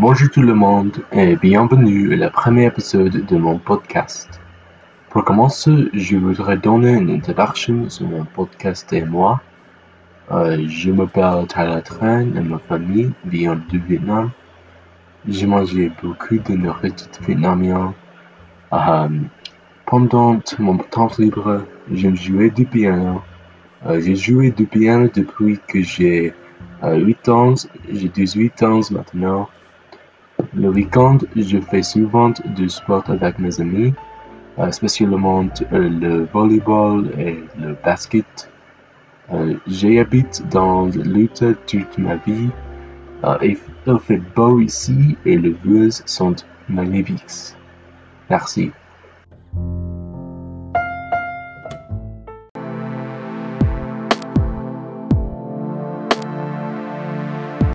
Bonjour tout le monde et bienvenue à le premier épisode de mon podcast. Pour commencer, je voudrais donner une introduction sur mon podcast et moi. Euh, je m'appelle Tyler Tran et ma famille vient du Vietnam. J'ai mangé beaucoup de nourriture vietnamienne. Euh, pendant mon temps libre, j'aime jouer du piano. Euh, j'ai joué du piano depuis que j'ai 8 ans. J'ai 18 ans maintenant. Le week-end, je fais souvent du sport avec mes amis, euh, spécialement euh, le volleyball et le basket. Euh, J'habite dans l'Utah toute ma vie. il fait beau ici et les vues sont magnifiques. Merci.